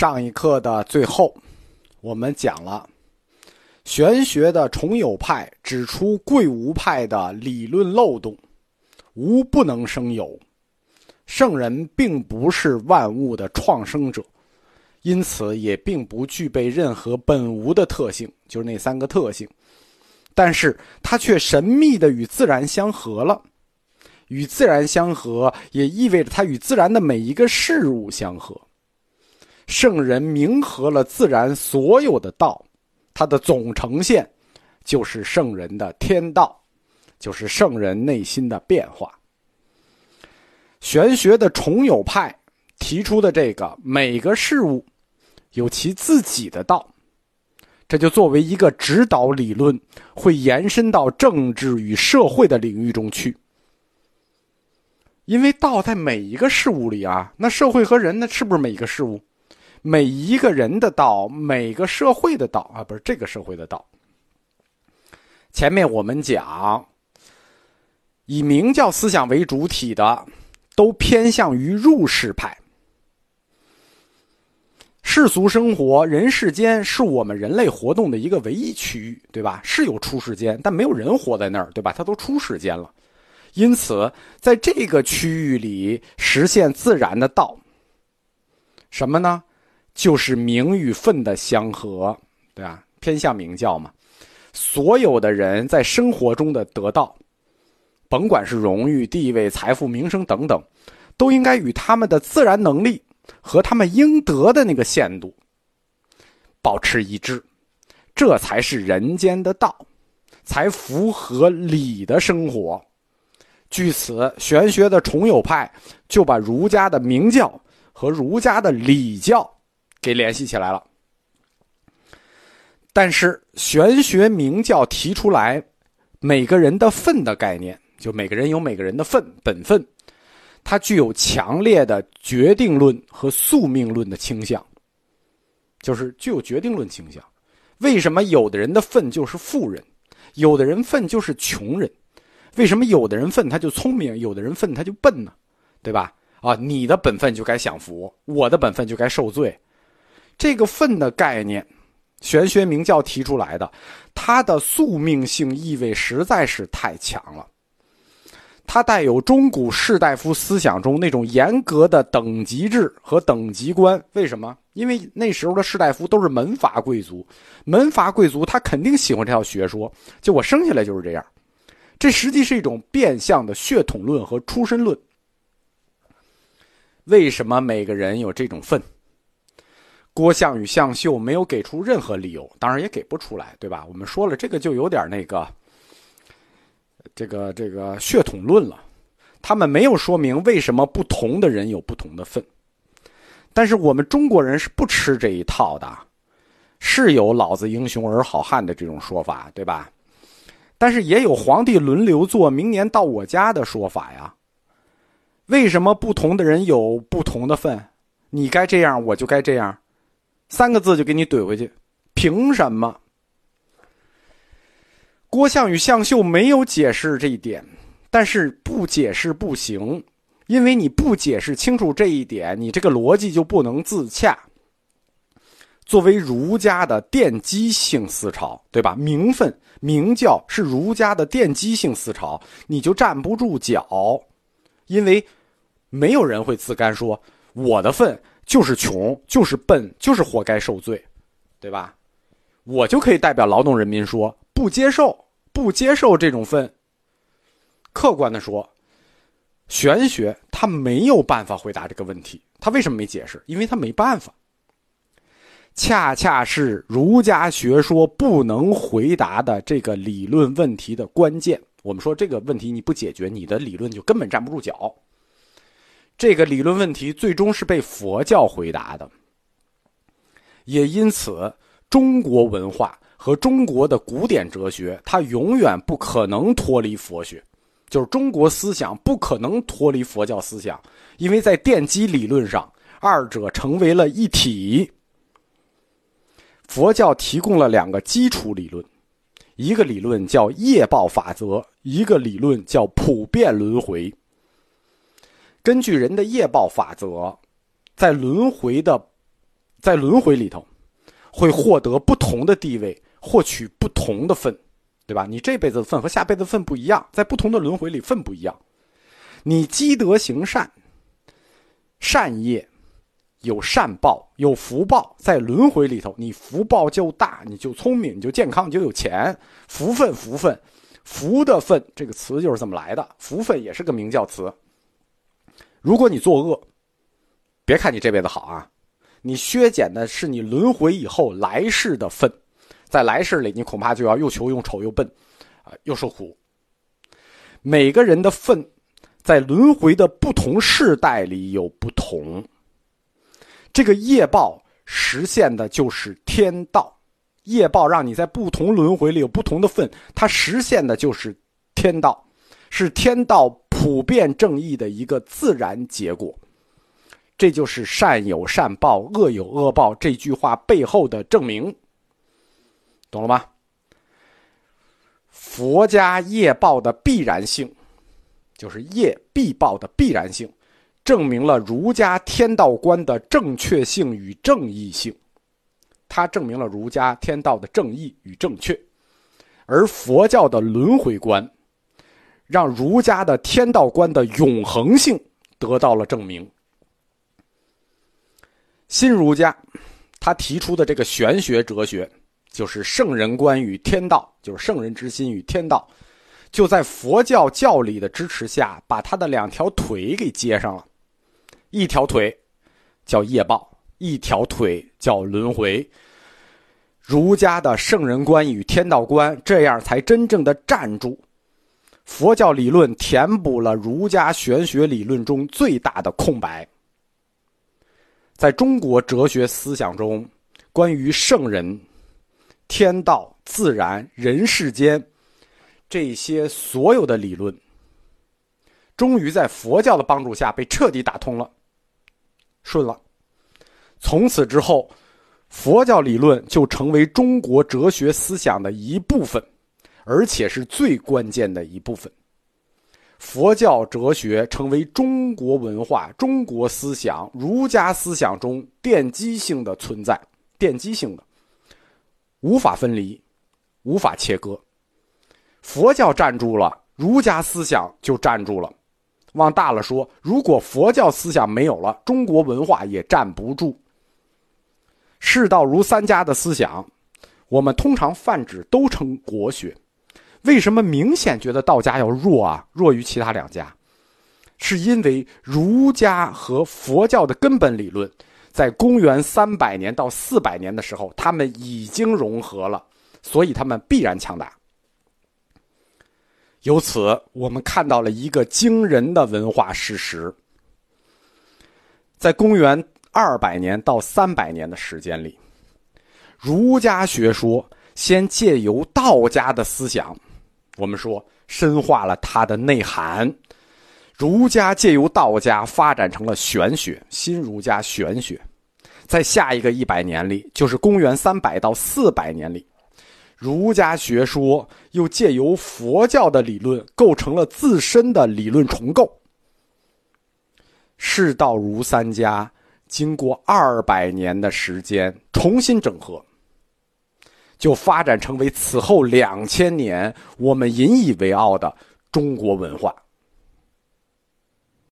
上一课的最后，我们讲了玄学的重有派指出贵无派的理论漏洞，无不能生有。圣人并不是万物的创生者，因此也并不具备任何本无的特性，就是那三个特性。但是它却神秘的与自然相合了，与自然相合也意味着它与自然的每一个事物相合。圣人明合了自然所有的道，它的总呈现就是圣人的天道，就是圣人内心的变化。玄学的重有派提出的这个每个事物有其自己的道，这就作为一个指导理论，会延伸到政治与社会的领域中去。因为道在每一个事物里啊，那社会和人呢，是不是每一个事物？每一个人的道，每个社会的道啊，不是这个社会的道。前面我们讲，以明教思想为主体的。都偏向于入世派。世俗生活、人世间是我们人类活动的一个唯一区域，对吧？是有出世间，但没有人活在那儿，对吧？它都出世间了，因此在这个区域里实现自然的道。什么呢？就是名与分的相合，对吧？偏向明教嘛。所有的人在生活中的得到。甭管是荣誉、地位、财富、名声等等，都应该与他们的自然能力和他们应得的那个限度保持一致，这才是人间的道，才符合理的生活。据此，玄学的重有派就把儒家的明教和儒家的礼教给联系起来了。但是，玄学明教提出来每个人的份的概念。就每个人有每个人的份本分，它具有强烈的决定论和宿命论的倾向，就是具有决定论倾向。为什么有的人的份就是富人，有的人份就是穷人？为什么有的人份他就聪明，有的人份他就笨呢？对吧？啊，你的本分就该享福，我的本分就该受罪。这个份的概念，玄学明教提出来的，它的宿命性意味实在是太强了。它带有中古士大夫思想中那种严格的等级制和等级观。为什么？因为那时候的士大夫都是门阀贵族，门阀贵族他肯定喜欢这套学说。就我生下来就是这样，这实际是一种变相的血统论和出身论。为什么每个人有这种份？郭象与向秀没有给出任何理由，当然也给不出来，对吧？我们说了，这个就有点那个。这个这个血统论了，他们没有说明为什么不同的人有不同的份，但是我们中国人是不吃这一套的，是有“老子英雄儿好汉”的这种说法，对吧？但是也有皇帝轮流坐，明年到我家的说法呀。为什么不同的人有不同的份？你该这样，我就该这样，三个字就给你怼回去，凭什么？郭象与向秀没有解释这一点，但是不解释不行，因为你不解释清楚这一点，你这个逻辑就不能自洽。作为儒家的奠基性思潮，对吧？名分、名教是儒家的奠基性思潮，你就站不住脚，因为没有人会自甘说我的份就是穷，就是笨，就是活该受罪，对吧？我就可以代表劳动人民说。不接受，不接受这种分。客观的说，玄学他没有办法回答这个问题。他为什么没解释？因为他没办法。恰恰是儒家学说不能回答的这个理论问题的关键。我们说这个问题你不解决，你的理论就根本站不住脚。这个理论问题最终是被佛教回答的，也因此中国文化。和中国的古典哲学，它永远不可能脱离佛学，就是中国思想不可能脱离佛教思想，因为在奠基理论上，二者成为了一体。佛教提供了两个基础理论，一个理论叫业报法则，一个理论叫普遍轮回。根据人的业报法则，在轮回的在轮回里头，会获得不同的地位，获取不同的份，对吧？你这辈子的份和下辈子的份不一样，在不同的轮回里份不一样。你积德行善，善业有善报，有福报，在轮回里头，你福报就大，你就聪明，你就健康，你就有钱，福分，福分，福的份这个词就是这么来的。福分也是个名教词。如果你作恶，别看你这辈子好啊。你削减的是你轮回以后来世的份，在来世里你恐怕就要又穷又丑又笨，啊，又受苦。每个人的份，在轮回的不同世代里有不同。这个业报实现的就是天道，业报让你在不同轮回里有不同的份，它实现的就是天道，是天道普遍正义的一个自然结果。这就是善有善报，恶有恶报这句话背后的证明，懂了吗？佛家业报的必然性，就是业必报的必然性，证明了儒家天道观的正确性与正义性。它证明了儒家天道的正义与正确，而佛教的轮回观，让儒家的天道观的永恒性得到了证明。新儒家，他提出的这个玄学哲学，就是圣人观与天道，就是圣人之心与天道，就在佛教教理的支持下，把他的两条腿给接上了。一条腿叫业报，一条腿叫轮回。儒家的圣人观与天道观，这样才真正的站住。佛教理论填补了儒家玄学理论中最大的空白。在中国哲学思想中，关于圣人、天道、自然、人世间这些所有的理论，终于在佛教的帮助下被彻底打通了，顺了。从此之后，佛教理论就成为中国哲学思想的一部分，而且是最关键的一部分。佛教哲学成为中国文化、中国思想、儒家思想中奠基性的存在，奠基性的，无法分离，无法切割。佛教站住了，儒家思想就站住了。往大了说，如果佛教思想没有了，中国文化也站不住。世道儒三家的思想，我们通常泛指都称国学。为什么明显觉得道家要弱啊？弱于其他两家，是因为儒家和佛教的根本理论，在公元三百年到四百年的时候，他们已经融合了，所以他们必然强大。由此，我们看到了一个惊人的文化事实：在公元二百年到三百年的时间里，儒家学说先借由道家的思想。我们说深化了它的内涵，儒家借由道家发展成了玄学，新儒家玄学，在下一个一百年里，就是公元三百到四百年里，儒家学说又借由佛教的理论构成了自身的理论重构。释道儒三家经过二百年的时间重新整合。就发展成为此后两千年我们引以为傲的中国文化。